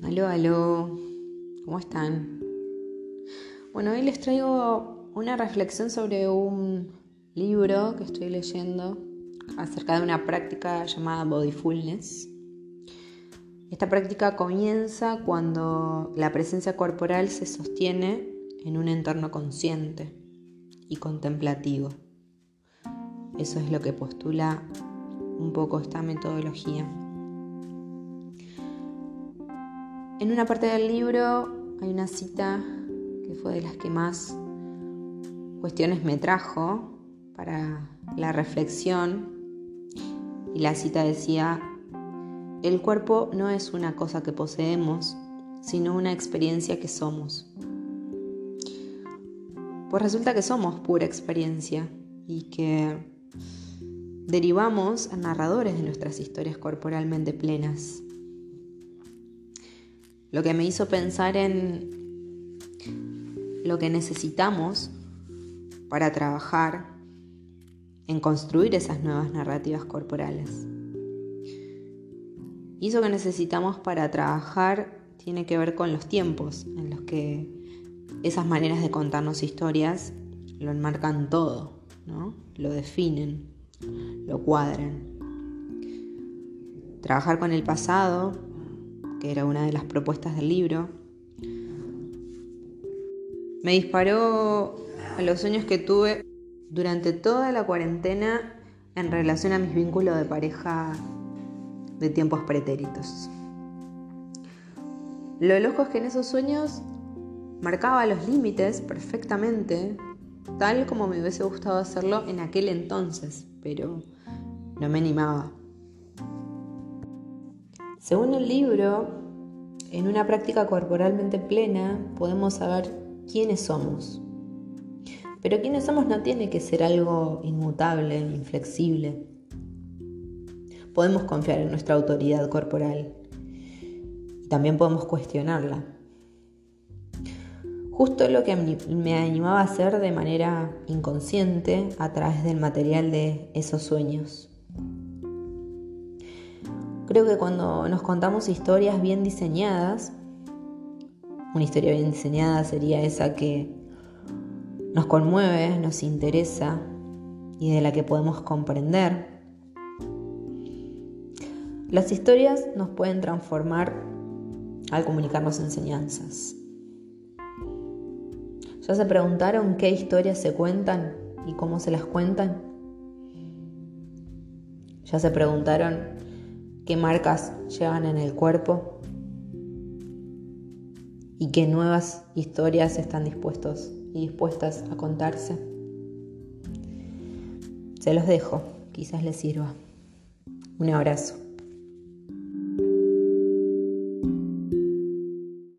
Aló, aló, ¿cómo están? Bueno, hoy les traigo una reflexión sobre un libro que estoy leyendo acerca de una práctica llamada Bodyfulness. Esta práctica comienza cuando la presencia corporal se sostiene en un entorno consciente y contemplativo. Eso es lo que postula un poco esta metodología. En una parte del libro hay una cita que fue de las que más cuestiones me trajo para la reflexión y la cita decía, el cuerpo no es una cosa que poseemos, sino una experiencia que somos. Pues resulta que somos pura experiencia y que derivamos a narradores de nuestras historias corporalmente plenas. Lo que me hizo pensar en lo que necesitamos para trabajar en construir esas nuevas narrativas corporales. Y eso que necesitamos para trabajar tiene que ver con los tiempos en los que esas maneras de contarnos historias lo enmarcan todo, ¿no? lo definen, lo cuadran. Trabajar con el pasado, que era una de las propuestas del libro, me disparó a los sueños que tuve durante toda la cuarentena en relación a mis vínculos de pareja de tiempos pretéritos. Lo loco es que en esos sueños marcaba los límites perfectamente, tal como me hubiese gustado hacerlo en aquel entonces, pero no me animaba. Según el libro, en una práctica corporalmente plena podemos saber quiénes somos. Pero quiénes somos no tiene que ser algo inmutable, inflexible. Podemos confiar en nuestra autoridad corporal también podemos cuestionarla. Justo lo que me animaba a hacer de manera inconsciente a través del material de esos sueños. Creo que cuando nos contamos historias bien diseñadas, una historia bien diseñada sería esa que nos conmueve, nos interesa y de la que podemos comprender. Las historias nos pueden transformar al comunicarnos enseñanzas. ¿Ya se preguntaron qué historias se cuentan y cómo se las cuentan? ¿Ya se preguntaron qué marcas llevan en el cuerpo? ¿Y qué nuevas historias están dispuestos y dispuestas a contarse? Se los dejo, quizás les sirva. Un abrazo.